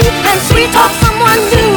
and sweet talk someone new.